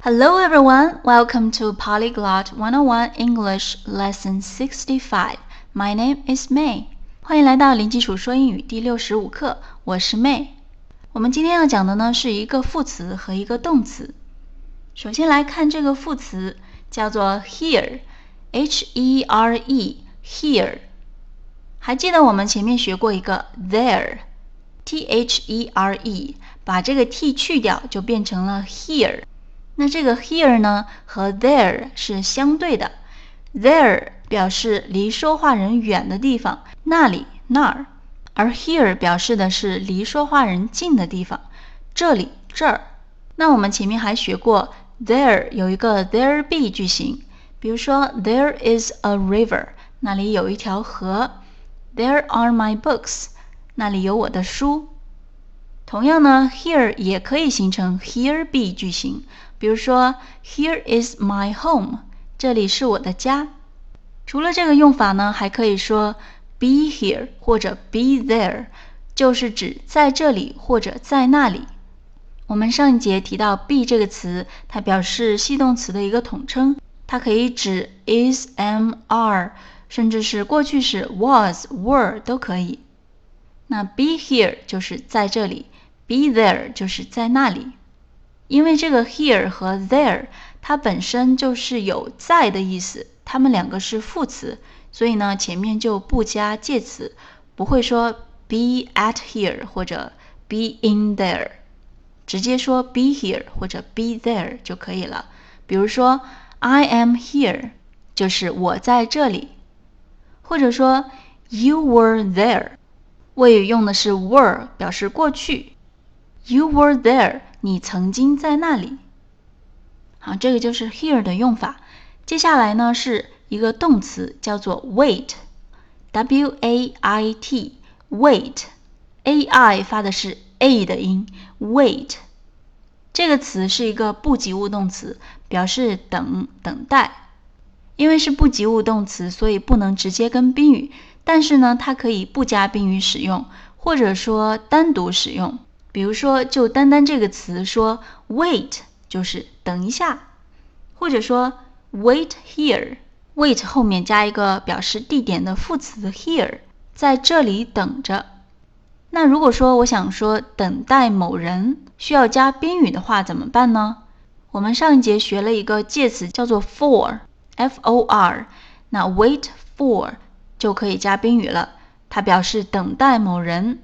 Hello everyone, welcome to Polyglot 101 English Lesson 65. My name is May. 欢迎来到零基础说英语第六十五课，我是 May。我们今天要讲的呢是一个副词和一个动词。首先来看这个副词，叫做 here，H-E-R-E，here。还记得我们前面学过一个 there，T-H-E-R-E，把这个 t 去掉就变成了 here。 那这个 here 呢和 there 是相对的，there 表示离说话人远的地方，那里那儿，而 here 表示的是离说话人近的地方，这里这儿。那我们前面还学过 there 有一个 there be 句型，比如说 there is a river，那里有一条河；there are my books，那里有我的书。同样呢，here 也可以形成 here be 句型。比如说，Here is my home，这里是我的家。除了这个用法呢，还可以说 be here 或者 be there，就是指在这里或者在那里。我们上一节提到 be 这个词，它表示系动词的一个统称，它可以指 is、am、are，甚至是过去式 was、were 都可以。那 be here 就是在这里，be there 就是在那里。因为这个 here 和 there 它本身就是有在的意思，它们两个是副词，所以呢前面就不加介词，不会说 be at here 或者 be in there，直接说 be here 或者 be there 就可以了。比如说 I am here 就是我在这里，或者说 you were there，谓语用的是 were 表示过去，you were there。你曾经在那里。好，这个就是 here 的用法。接下来呢是一个动词，叫做 wait，w a i t，wait，a i 发的是 a 的音，wait 这个词是一个不及物动词，表示等等待。因为是不及物动词，所以不能直接跟宾语，但是呢，它可以不加宾语使用，或者说单独使用。比如说，就单单这个词说 wait 就是等一下，或者说 wait here，wait 后面加一个表示地点的副词 here，在这里等着。那如果说我想说等待某人需要加宾语的话，怎么办呢？我们上一节学了一个介词叫做 for，f o r，那 wait for 就可以加宾语了，它表示等待某人。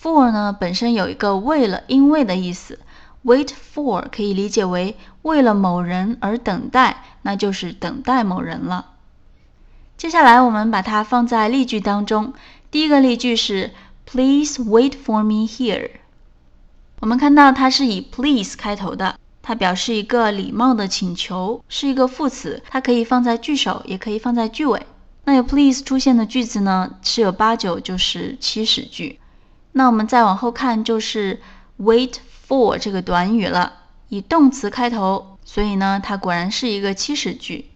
For 呢本身有一个为了、因为的意思，wait for 可以理解为为了某人而等待，那就是等待某人了。接下来我们把它放在例句当中，第一个例句是 Please wait for me here。我们看到它是以 please 开头的，它表示一个礼貌的请求，是一个副词，它可以放在句首，也可以放在句尾。那有 please 出现的句子呢，十有八九就是祈使句。那我们再往后看，就是 wait for 这个短语了，以动词开头，所以呢，它果然是一个祈使句。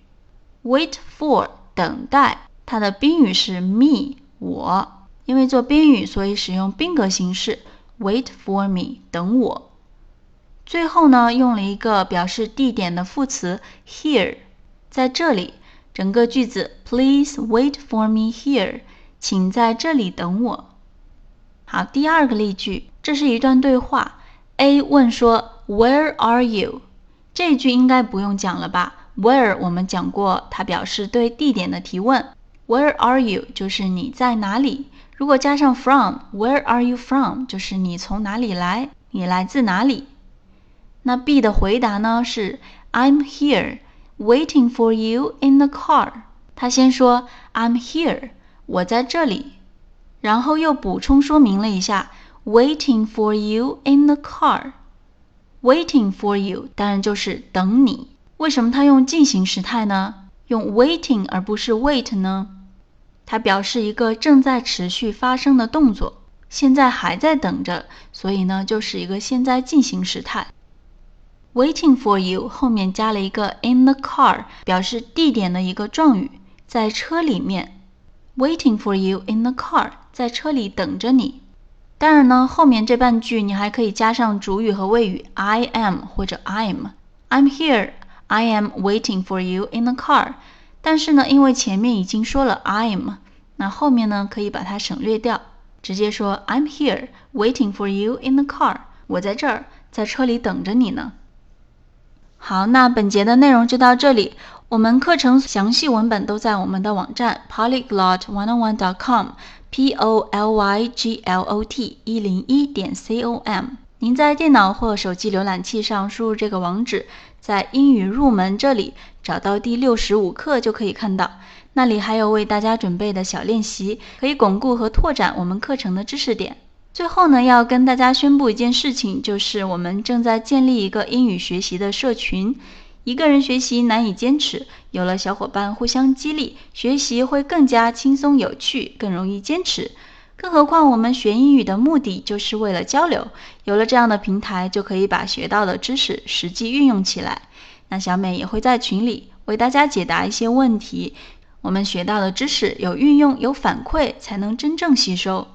wait for 等待，它的宾语是 me 我，因为做宾语，所以使用宾格形式。wait for me 等我。最后呢，用了一个表示地点的副词 here，在这里，整个句子 Please wait for me here，请在这里等我。好，第二个例句，这是一段对话。A 问说，Where are you？这句应该不用讲了吧？Where 我们讲过，它表示对地点的提问。Where are you？就是你在哪里。如果加上 from，Where are you from？就是你从哪里来，你来自哪里。那 B 的回答呢是 I'm here waiting for you in the car。他先说 I'm here，我在这里。然后又补充说明了一下，waiting for you in the car。waiting for you 当然就是等你。为什么他用进行时态呢？用 waiting 而不是 wait 呢？它表示一个正在持续发生的动作，现在还在等着，所以呢就是一个现在进行时态。waiting for you 后面加了一个 in the car，表示地点的一个状语，在车里面。Waiting for you in the car。在车里等着你。当然呢，后面这半句你还可以加上主语和谓语 I am 或者 I'm。I'm here. I am waiting for you in the car. 但是呢，因为前面已经说了 I'm，那后面呢可以把它省略掉，直接说 I'm here waiting for you in the car。我在这儿，在车里等着你呢。好，那本节的内容就到这里。我们课程详细文本都在我们的网站 polyglot101.com，p o l y g l o t 一零一点 c o m。您在电脑或手机浏览器上输入这个网址，在英语入门这里找到第六十五课就可以看到，那里还有为大家准备的小练习，可以巩固和拓展我们课程的知识点。最后呢，要跟大家宣布一件事情，就是我们正在建立一个英语学习的社群。一个人学习难以坚持，有了小伙伴互相激励，学习会更加轻松有趣，更容易坚持。更何况我们学英语的目的就是为了交流，有了这样的平台，就可以把学到的知识实际运用起来。那小美也会在群里为大家解答一些问题。我们学到的知识有运用、有反馈，才能真正吸收。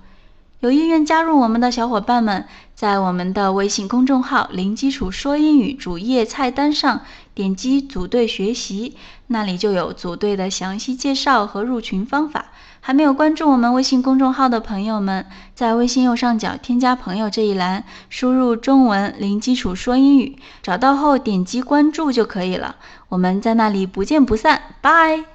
有意愿加入我们的小伙伴们，在我们的微信公众号“零基础说英语”主页菜单上点击“组队学习”，那里就有组队的详细介绍和入群方法。还没有关注我们微信公众号的朋友们，在微信右上角添加朋友这一栏，输入中文“零基础说英语”，找到后点击关注就可以了。我们在那里不见不散，拜。